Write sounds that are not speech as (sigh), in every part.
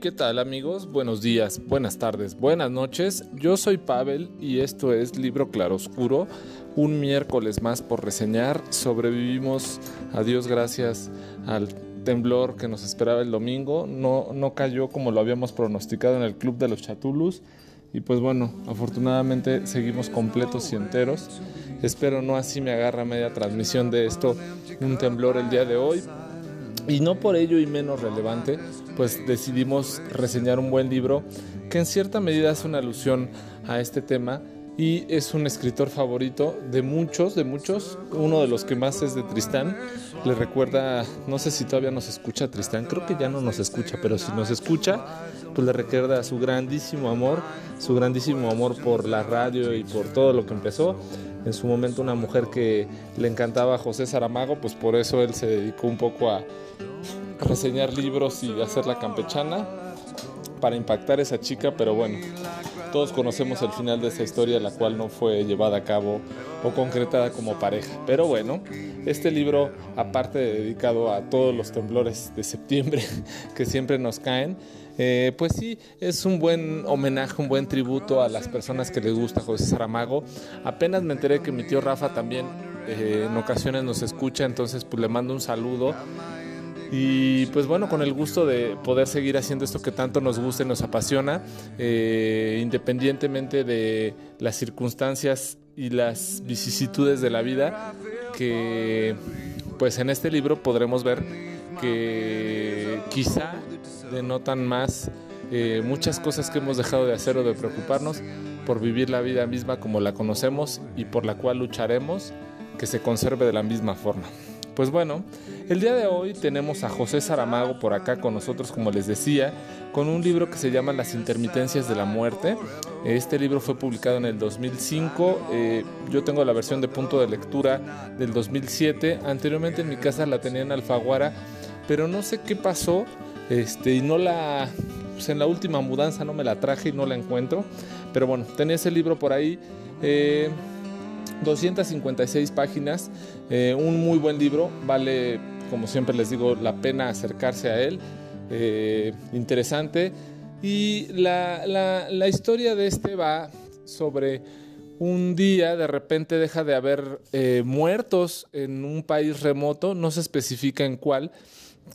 ¿qué tal amigos? Buenos días, buenas tardes, buenas noches. Yo soy Pavel y esto es Libro Claroscuro. Un miércoles más por reseñar. Sobrevivimos, a Dios gracias, al temblor que nos esperaba el domingo. No, no cayó como lo habíamos pronosticado en el Club de los Chatulus. Y pues bueno, afortunadamente seguimos completos y enteros. Espero no así me agarra media transmisión de esto un temblor el día de hoy. Y no por ello y menos relevante, pues decidimos reseñar un buen libro que en cierta medida hace una alusión a este tema y es un escritor favorito de muchos, de muchos. Uno de los que más es de Tristán. Le recuerda, no sé si todavía nos escucha Tristán, creo que ya no nos escucha, pero si nos escucha, pues le recuerda su grandísimo amor, su grandísimo amor por la radio y por todo lo que empezó en su momento una mujer que le encantaba a José Saramago, pues por eso él se dedicó un poco a reseñar libros y hacer la campechana para impactar a esa chica, pero bueno, todos conocemos el final de esa historia, la cual no fue llevada a cabo o concretada como pareja. Pero bueno, este libro, aparte de dedicado a todos los temblores de septiembre (laughs) que siempre nos caen, eh, pues sí, es un buen homenaje, un buen tributo a las personas que les gusta José Saramago. Apenas me enteré que mi tío Rafa también eh, en ocasiones nos escucha, entonces pues le mando un saludo. Y pues bueno, con el gusto de poder seguir haciendo esto que tanto nos gusta y nos apasiona, eh, independientemente de las circunstancias y las vicisitudes de la vida, que pues en este libro podremos ver que quizá denotan más eh, muchas cosas que hemos dejado de hacer o de preocuparnos por vivir la vida misma como la conocemos y por la cual lucharemos que se conserve de la misma forma. Pues bueno, el día de hoy tenemos a José Saramago por acá con nosotros, como les decía, con un libro que se llama Las intermitencias de la muerte. Este libro fue publicado en el 2005, eh, yo tengo la versión de punto de lectura del 2007, anteriormente en mi casa la tenía en Alfaguara, pero no sé qué pasó, este, y no la, pues en la última mudanza no me la traje y no la encuentro. Pero bueno, tenía ese libro por ahí. 256 eh, páginas, eh, un muy buen libro, vale, como siempre les digo, la pena acercarse a él, eh, interesante. Y la, la, historia de este va sobre un día de repente deja de haber muertos en un país remoto, no se especifica en cuál,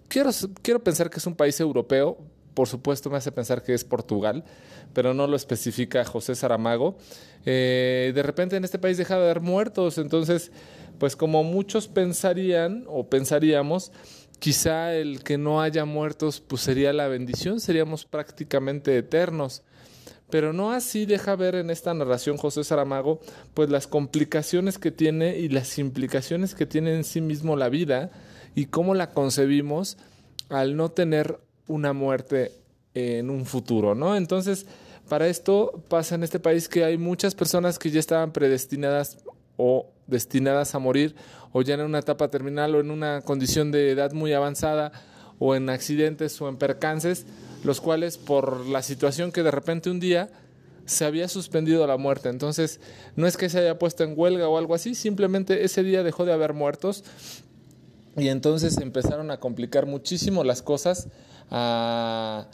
quiero, quiero pensar que es un país europeo, por supuesto me hace pensar que es Portugal, pero no lo especifica José Saramago. Eh, de repente en este país deja de haber muertos, entonces, pues como muchos pensarían o pensaríamos, quizá el que no haya muertos pues sería la bendición, seríamos prácticamente eternos. Pero no así deja ver en esta narración José Saramago pues las complicaciones que tiene y las implicaciones que tiene en sí mismo la vida y cómo la concebimos al no tener una muerte en un futuro, ¿no? Entonces, para esto pasa en este país que hay muchas personas que ya estaban predestinadas o destinadas a morir o ya en una etapa terminal o en una condición de edad muy avanzada o en accidentes o en percances, los cuales por la situación que de repente un día se había suspendido la muerte. Entonces, no es que se haya puesto en huelga o algo así, simplemente ese día dejó de haber muertos y entonces empezaron a complicar muchísimo las cosas eh,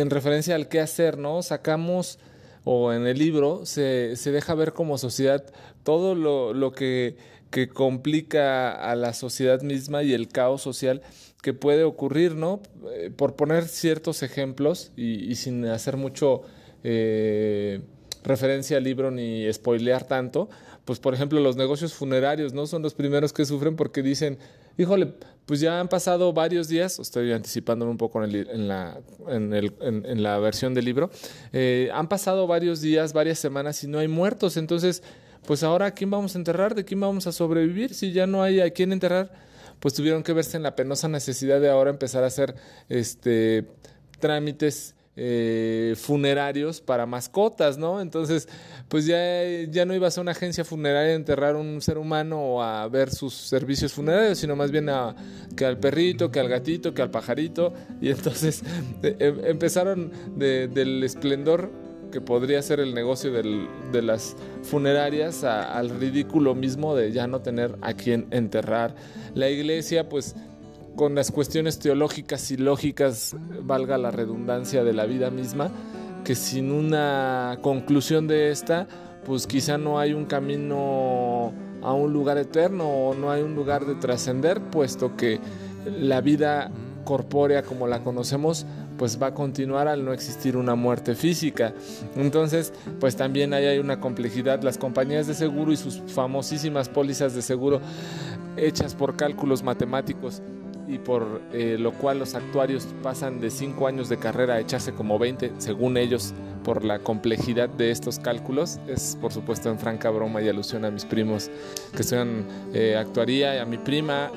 en referencia al qué hacer, ¿no? Sacamos, o en el libro, se, se deja ver como sociedad todo lo, lo que, que, complica a la sociedad misma y el caos social que puede ocurrir, ¿no? Eh, por poner ciertos ejemplos y, sin hacer mucho... Eh, referencia al libro ni spoilear tanto, pues por ejemplo los negocios funerarios no son los primeros que sufren porque dicen, híjole, pues ya han pasado varios días, estoy anticipándome un poco en, la, en, la versión del libro, eh, han pasado varios días, varias semanas y no hay muertos, entonces, pues ahora ¿a quién vamos a enterrar? ¿De quién vamos a sobrevivir? Si ya no hay a quién enterrar, pues tuvieron que verse en la penosa necesidad de ahora empezar a hacer este trámites eh, funerarios para mascotas, ¿no? Entonces, pues ya, ya no ibas a una agencia funeraria a enterrar un ser humano o a ver sus servicios funerarios, sino más bien a, que al perrito, que al gatito, que al pajarito. Y entonces (laughs) eh, em, empezaron del esplendor que podría ser el negocio de las funerarias al ridículo mismo de ya no tener a quien enterrar. La iglesia, pues con las cuestiones teológicas y lógicas, valga la redundancia de la vida misma, que sin una conclusión de esta, pues quizá no hay un camino a un lugar eterno o no hay un lugar de trascender, puesto que la vida corpórea como la conocemos pues va a continuar al no existir una muerte física. Entonces, pues también ahí hay una complejidad. Las compañías de seguro y sus famosísimas pólizas de seguro hechas por cálculos matemáticos y por eh, lo cual los actuarios pasan de 5 años de carrera a echarse como 20, según ellos, por la complejidad de estos cálculos. Es por supuesto en franca broma y alusión a mis primos que estudian eh, actuaría a mi prima,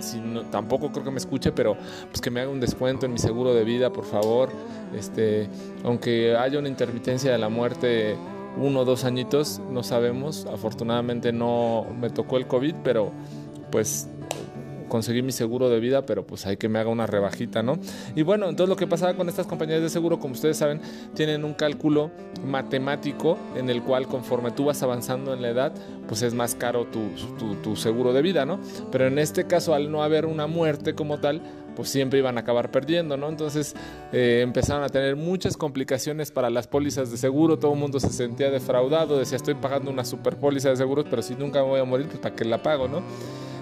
tampoco creo que me escuche, pero pues que me haga un descuento en mi seguro de vida, por favor. Este, aunque haya una intermitencia de la muerte uno o dos añitos, no sabemos. Afortunadamente no me tocó el COVID, pero pues conseguí mi seguro de vida, pero pues hay que me haga una rebajita, ¿no? Y bueno, entonces lo que pasaba con estas compañías de seguro, como ustedes saben, tienen un cálculo matemático en el cual conforme tú vas avanzando en la edad, pues es más caro tu, seguro de vida, ¿no? Pero en este caso, al no haber una muerte como tal, pues siempre iban a acabar perdiendo, ¿no? Entonces eh, empezaron a tener muchas complicaciones para las pólizas de seguro, todo el mundo se sentía defraudado, decía estoy pagando una super póliza de seguros, pero si nunca me voy a morir, pues para qué la pago, ¿no?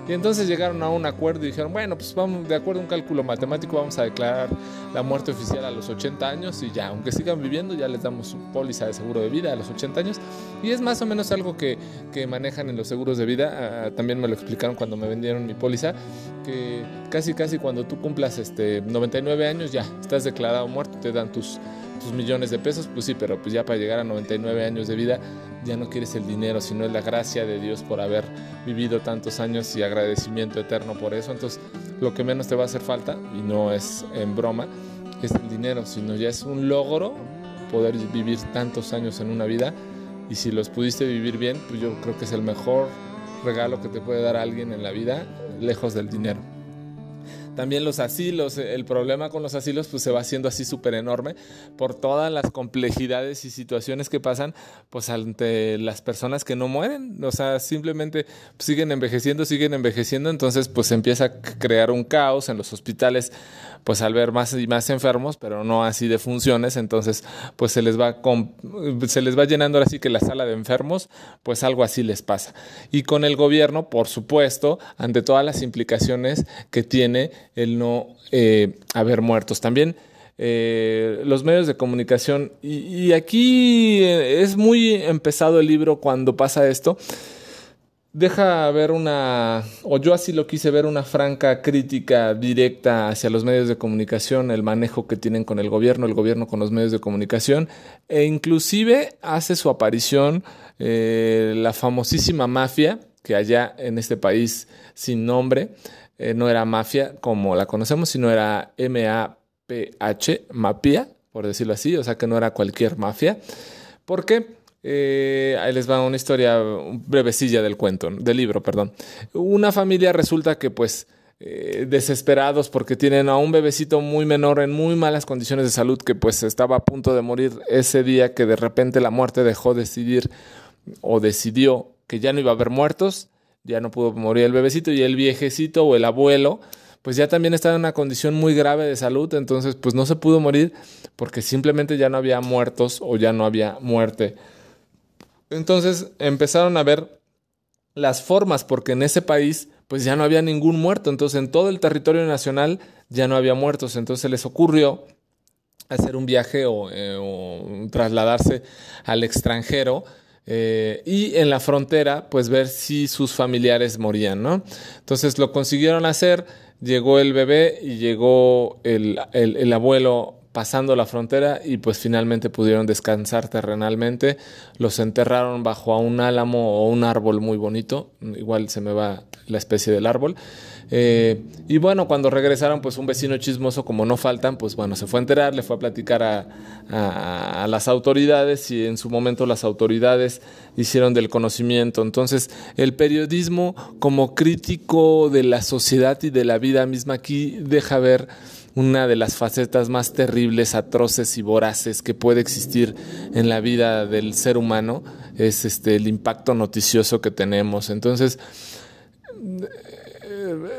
Y entonces llegaron a un acuerdo y dijeron, bueno, pues vamos, de acuerdo a un cálculo matemático, vamos a declarar la muerte oficial a los 80 años y ya, aunque sigan viviendo, ya les damos póliza de seguro de vida a los 80 años. Y es más o menos algo que, que manejan en los seguros de vida. Ah, también me lo explicaron cuando me vendieron mi póliza, que casi, casi cuando tú cumplas este, 99 años, ya estás declarado muerto, te dan tus tus millones de pesos, pues sí, pero pues ya para llegar a 99 años de vida ya no quieres el dinero, sino es la gracia de Dios por haber vivido tantos años y agradecimiento eterno por eso. Entonces, lo que menos te va a hacer falta, y no es en broma, es el dinero, sino ya es un logro poder vivir tantos años en una vida y si los pudiste vivir bien, pues yo creo que es el mejor regalo que te puede dar alguien en la vida, lejos del dinero. También los asilos, el problema con los asilos pues se va haciendo así súper enorme por todas las complejidades y situaciones que pasan pues ante las personas que no mueren, o sea, simplemente siguen envejeciendo, siguen envejeciendo, entonces pues empieza a crear un caos en los hospitales pues al ver más y más enfermos, pero no así de funciones, entonces pues se les va se les va llenando ahora sí que la sala de enfermos, pues algo así les pasa. Y con el gobierno, por supuesto, ante todas las implicaciones que tiene el no eh, haber muertos. También eh, los medios de comunicación, y aquí eh, es muy empezado el libro cuando pasa esto, deja ver una, o yo así lo quise ver, una franca crítica directa hacia los medios de comunicación, el manejo que tienen con el gobierno, el gobierno con los medios de comunicación, e inclusive hace su aparición eh, la famosísima mafia, que allá en este país sin nombre, eh, no era mafia como la conocemos, sino era M-A-P-H, mapia, por decirlo así, o sea que no era cualquier mafia. ¿Por qué? Eh, ahí les va una historia brevecilla del cuento, del libro, perdón. Una familia resulta que pues eh, desesperados porque tienen a un bebecito muy menor en muy malas condiciones de salud que pues estaba a punto de morir ese día que de repente la muerte dejó decidir o decidió que ya no iba a haber muertos, ya no pudo morir el bebecito y el viejecito o el abuelo pues ya también estaba en una condición muy grave de salud, entonces pues no se pudo morir porque simplemente ya no había muertos o ya no había muerte entonces empezaron a ver las formas, porque en ese país pues ya no había ningún muerto, entonces en todo el territorio nacional ya no había muertos, entonces les ocurrió hacer un viaje o, eh, trasladarse al extranjero eh, y en la frontera pues ver si sus familiares morían, ¿no? Entonces lo consiguieron hacer, llegó el bebé y llegó el, el abuelo pasando la frontera y pues finalmente pudieron descansar terrenalmente. Los enterraron bajo a un álamo o un árbol muy bonito, igual se me va la especie del árbol. Eh, y bueno, cuando regresaron, pues un vecino chismoso, como no faltan, pues bueno, se fue a enterar, le fue a platicar a, a, las autoridades y en su momento las autoridades hicieron del conocimiento. Entonces, el periodismo como crítico de la sociedad y de la vida misma aquí deja ver una de las facetas más terribles, atroces y voraces que puede existir en la vida del ser humano es este el impacto noticioso que tenemos. Entonces,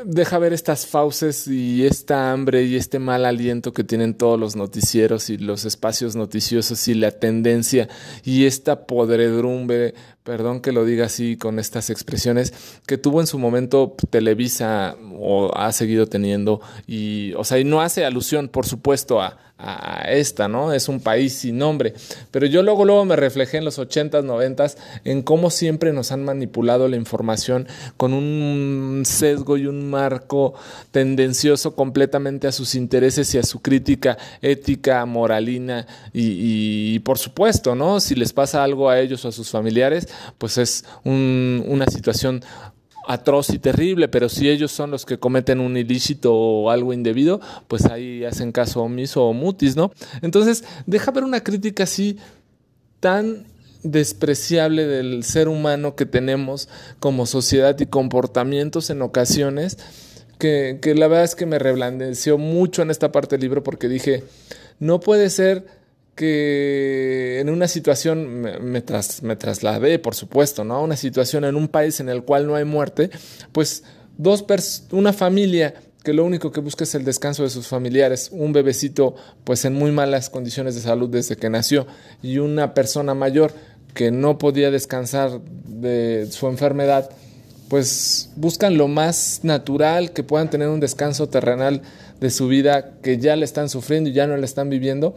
deja ver estas fauces y esta hambre y este mal aliento que tienen todos los noticieros y los espacios noticiosos y la tendencia y esta podredumbre, perdón que lo diga así con estas expresiones, que tuvo en su momento Televisa o ha seguido teniendo y, o sea, y no hace alusión, por supuesto, a, a esta, ¿no? Es un país sin nombre. Pero yo luego, luego me reflejé en los 80s, 90s en cómo siempre nos han manipulado la información con un sesgo y un marco tendencioso completamente a sus intereses y a su crítica ética, moralina y, por supuesto, ¿no? Si les pasa algo a ellos o a sus familiares, pues es una situación atroz y terrible, pero si ellos son los que cometen un ilícito o algo indebido, pues ahí hacen caso omiso o mutis, ¿no? Entonces, deja ver una crítica así tan despreciable del ser humano que tenemos como sociedad y comportamientos en ocasiones, que, que la verdad es que me reblandeció mucho en esta parte del libro porque dije, no puede ser que en una situación me, trasladé, por supuesto, ¿no? Una situación en un país en el cual no hay muerte, pues dos una familia que lo único que busca es el descanso de sus familiares, un bebecito pues en muy malas condiciones de salud desde que nació y una persona mayor que no podía descansar de su enfermedad, pues buscan lo más natural, que puedan tener un descanso terrenal de su vida que ya le están sufriendo y ya no le están viviendo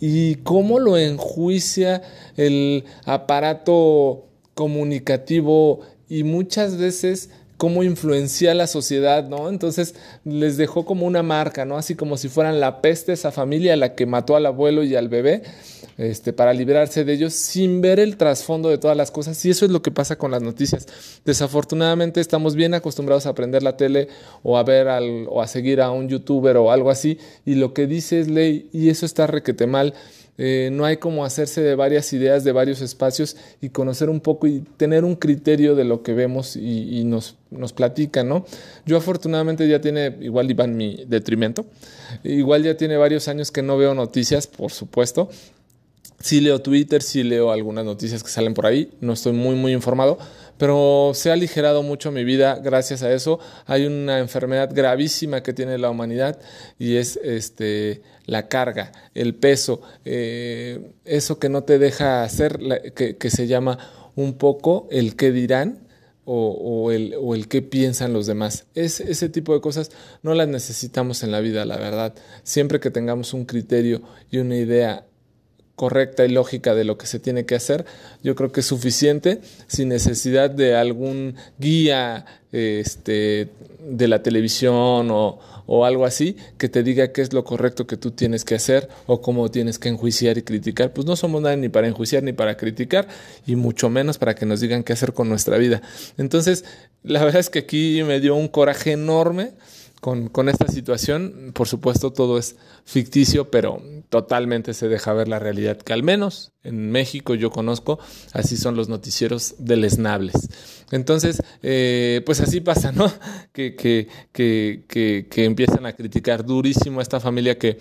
y cómo lo enjuicia el aparato comunicativo y muchas veces cómo influencia la sociedad, ¿no? Entonces les dejó como una marca, ¿no? Así como si fueran la peste esa familia la que mató al abuelo y al bebé, este, para librarse de ellos sin ver el trasfondo de todas las cosas. Y eso es lo que pasa con las noticias. Desafortunadamente estamos bien acostumbrados a aprender la tele o a ver al, o a seguir a un youtuber o algo así, y lo que dice es ley, y eso está requete mal eh, no hay como hacerse de varias ideas, de varios espacios y conocer un poco y tener un criterio de lo que vemos y, nos, nos platican, ¿no? Yo afortunadamente ya tiene, igual iba en mi detrimento, igual ya tiene varios años que no veo noticias, por supuesto. Sí leo Twitter, sí leo algunas noticias que salen por ahí, no estoy muy, muy informado, pero se ha aligerado mucho mi vida gracias a eso. Hay una enfermedad gravísima que tiene la humanidad y es este, la carga, el peso, eh, eso que no te deja hacer, que, se llama un poco el qué dirán. O, o, el, o el qué piensan los demás. Es, ese tipo de cosas no las necesitamos en la vida, la verdad. Siempre que tengamos un criterio y una idea correcta y lógica de lo que se tiene que hacer, yo creo que es suficiente sin necesidad de algún guía este, de la televisión o, o, algo así que te diga qué es lo correcto que tú tienes que hacer o cómo tienes que enjuiciar y criticar. Pues no somos nadie ni para enjuiciar ni para criticar y mucho menos para que nos digan qué hacer con nuestra vida. Entonces, la verdad es que aquí me dio un coraje enorme con, esta situación. Por supuesto, todo es ficticio, pero totalmente se deja ver la realidad que al menos en México yo conozco, así son los noticieros deleznables. Entonces, eh, pues así pasa, ¿no? (laughs) Que, que, que, que, empiezan a criticar durísimo a esta familia que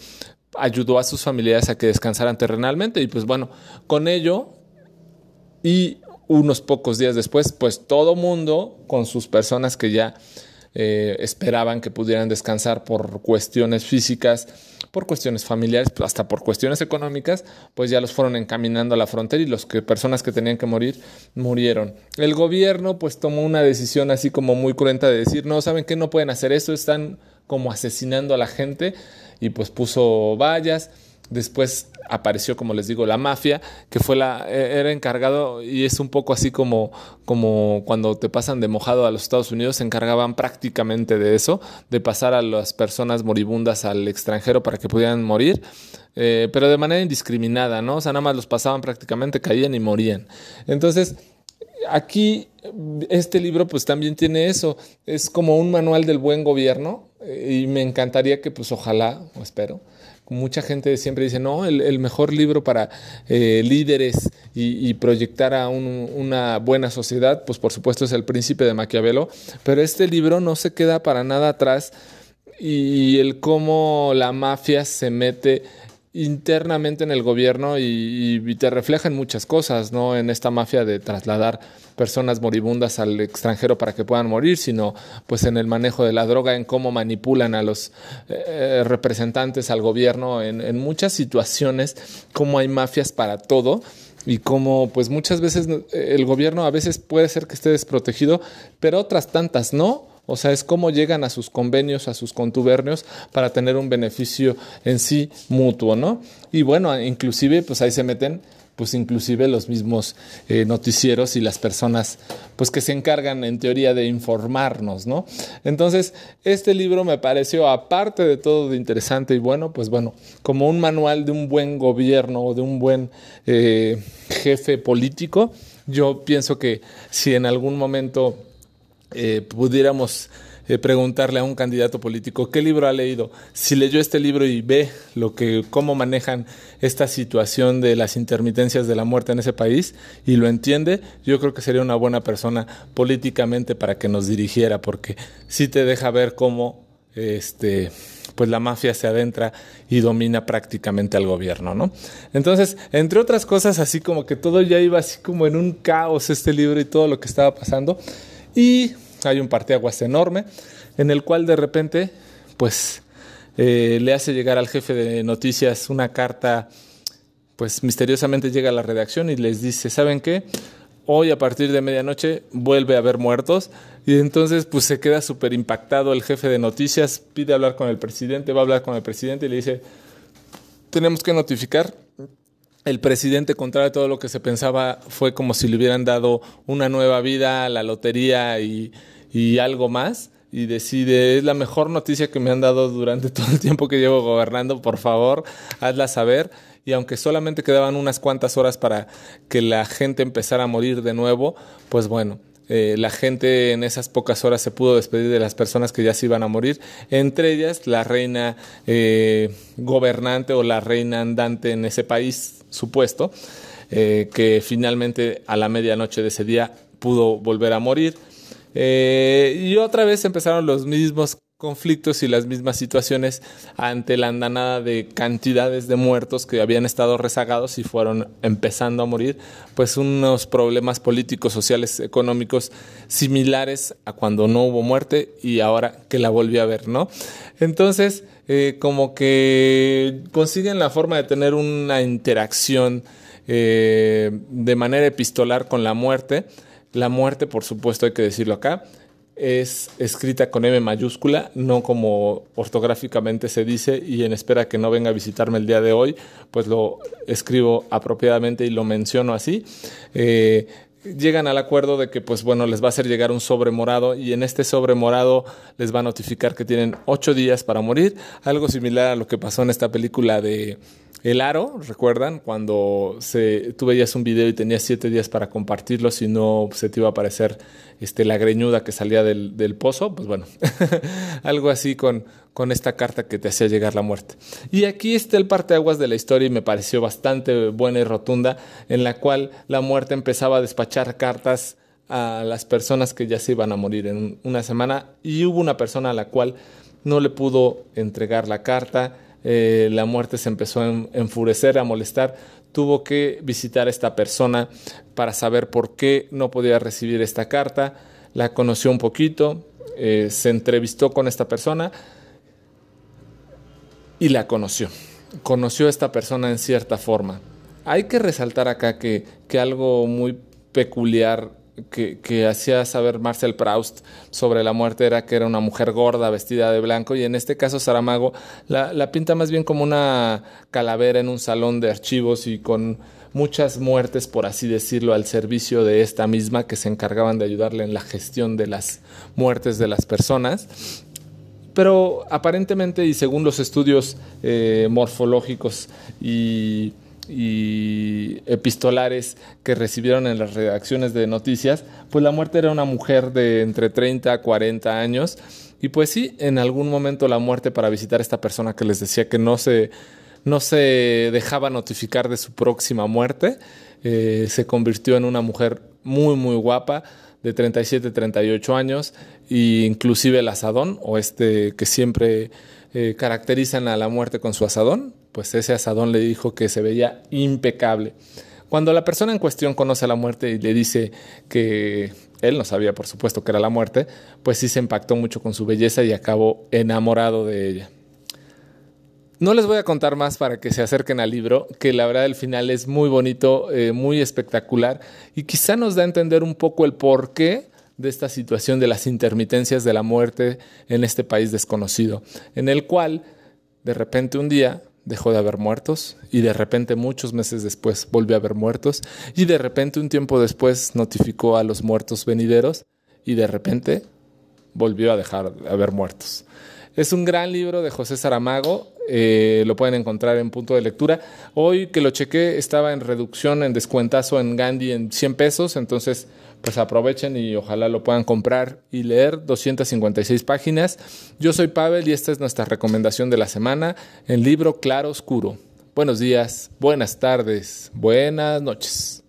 ayudó a sus familiares a que descansaran terrenalmente y pues bueno, con ello y unos pocos días después, pues todo mundo con sus personas que ya eh, esperaban que pudieran descansar por cuestiones físicas, por cuestiones familiares, hasta por cuestiones económicas, pues ya los fueron encaminando a la frontera y los que personas que tenían que morir murieron. El gobierno pues tomó una decisión así como muy cruenta de decir, no, saben que no pueden hacer esto, están como asesinando a la gente y pues puso vallas Después apareció, como les digo, la mafia, que fue la, e, era encargado, y es un poco así como, como cuando te pasan de mojado a los Estados Unidos, se encargaban prácticamente de eso, de pasar a las personas moribundas al extranjero para que pudieran morir, eh, pero de manera indiscriminada, ¿no? O sea, nada más los pasaban prácticamente, caían y morían. Entonces, aquí este libro pues también tiene eso, es como un manual del buen gobierno y me encantaría que pues ojalá, o espero, mucha gente siempre dice, no, el, mejor libro para eh, líderes y, proyectar a una buena sociedad, pues por supuesto es El Príncipe de Maquiavelo, pero este libro no se queda para nada atrás y el cómo la mafia se mete internamente en el gobierno y, te reflejan muchas cosas, no en esta mafia de trasladar personas moribundas al extranjero para que puedan morir, sino pues en el manejo de la droga, en cómo manipulan a los eh, representantes al gobierno, en, en muchas situaciones, cómo hay mafias para todo y cómo pues muchas veces el gobierno a veces puede ser que esté desprotegido, pero otras tantas no o sea, es cómo llegan a sus convenios, a sus contubernios para tener un beneficio en sí mutuo, ¿no? Y bueno, inclusive, pues ahí se meten pues inclusive los mismos eh, noticieros y las personas pues que se encargan en teoría de informarnos, ¿no? Entonces, este libro me pareció, aparte de todo de interesante y bueno, pues bueno, como un manual de un buen gobierno o de un buen eh, jefe político, yo pienso que si en algún momento eh, pudiéramos eh, preguntarle a un candidato político qué libro ha leído, si leyó este libro y ve lo que cómo manejan esta situación de las intermitencias de la muerte en ese país y lo entiende, yo creo que sería una buena persona políticamente para que nos dirigiera, porque sí te deja ver cómo este pues la mafia se adentra y domina prácticamente al gobierno, ¿no? Entonces, entre otras cosas, así como que todo ya iba así como en un caos este libro y todo lo que estaba pasando. Y hay un parteaguas enorme en el cual de repente, pues, eh, le hace llegar al jefe de noticias una carta, pues misteriosamente llega a la redacción y les dice, ¿saben qué? Hoy a partir de medianoche vuelve a haber muertos y entonces pues se queda súper impactado el jefe de noticias, pide hablar con el presidente, va a hablar con el presidente y le dice, tenemos que notificar el presidente, contrario a todo lo que se pensaba, fue como si le hubieran dado una nueva vida a la lotería y, algo más. Y decide, es la mejor noticia que me han dado durante (laughs) todo el tiempo que llevo gobernando, por favor, hazla saber. Y aunque solamente quedaban unas cuantas horas para que la gente empezara a morir de nuevo, pues bueno, eh, la gente en esas pocas horas se pudo despedir de las personas que ya se iban a morir, entre ellas la reina eh, gobernante o la reina andante en ese país supuesto, eh, que finalmente a la medianoche de ese día pudo volver a morir. Y otra vez empezaron los mismos conflictos y las mismas situaciones ante la andanada de cantidades de muertos que habían estado rezagados y fueron empezando a morir, pues unos problemas políticos, sociales, económicos similares a cuando no hubo muerte y ahora que la volví a ver, ¿no? Entonces, eh, como que consiguen la forma de tener una interacción eh, de manera epistolar con la muerte. La muerte, por supuesto, hay que decirlo acá, es escrita con M mayúscula, no como ortográficamente se dice, y en espera que no venga a visitarme el día de hoy, pues lo escribo apropiadamente y lo menciono así. Eh, llegan al acuerdo de que, pues bueno, les va a hacer llegar un sobre morado y en este sobre morado les va a notificar que tienen ocho días para morir, algo similar a lo que pasó en esta película de el aro, ¿recuerdan? Cuando se, tú veías un video y tenías siete días para compartirlo, si no se te iba a aparecer este, la greñuda que salía del, pozo, pues bueno, (laughs) algo así con, con esta carta que te hacía llegar la muerte. Y aquí está el parteaguas de la historia y me pareció bastante buena y rotunda, en la cual la muerte empezaba a despachar cartas a las personas que ya se iban a morir en una semana y hubo una persona a la cual no le pudo entregar la carta eh, la muerte se empezó a enfurecer, a molestar, tuvo que visitar a esta persona para saber por qué no podía recibir esta carta, la conoció un poquito, eh, se entrevistó con esta persona y la conoció. Conoció a esta persona en cierta forma. Hay que resaltar acá que, que algo muy peculiar que, hacía saber Marcel Proust sobre la muerte era que era una mujer gorda vestida de blanco y en este caso Saramago la, pinta más bien como una calavera en un salón de archivos y con muchas muertes, por así decirlo, al servicio de esta misma que se encargaban de ayudarle en la gestión de las muertes de las personas. Pero aparentemente y según los estudios eh, morfológicos y y epistolares que recibieron en las redacciones de noticias, pues la muerte era una mujer de entre 30 a 40 años. Y pues sí, en algún momento la muerte para visitar a esta persona que les decía que no se, no se dejaba notificar de su próxima muerte, eh, se convirtió en una mujer muy, muy guapa, de 37, 38 años, e inclusive el asadón, o este que siempre eh, caracterizan a la muerte con su asadón, pues ese asadón le dijo que se veía impecable. Cuando la persona en cuestión conoce a la muerte y le dice que él no sabía, por supuesto, que era la muerte, pues sí se impactó mucho con su belleza y acabó enamorado de ella. No les voy a contar más para que se acerquen al libro, que la verdad el final es muy bonito, eh, muy espectacular y quizá nos da a entender un poco el porqué de esta situación de las intermitencias de la muerte en este país desconocido, en el cual de repente un día dejó de haber muertos y de repente muchos meses después volvió a haber muertos y de repente un tiempo después notificó a los muertos venideros y de repente volvió a dejar de haber muertos. Es un gran libro de José Saramago, eh, lo pueden encontrar en punto de lectura. Hoy que lo chequé estaba en reducción, en descuentazo en Gandhi en 100 pesos, entonces pues aprovechen y ojalá lo puedan comprar y leer 256 páginas. Yo soy Pavel y esta es nuestra recomendación de la semana, el libro Claro Oscuro. Buenos días, buenas tardes, buenas noches.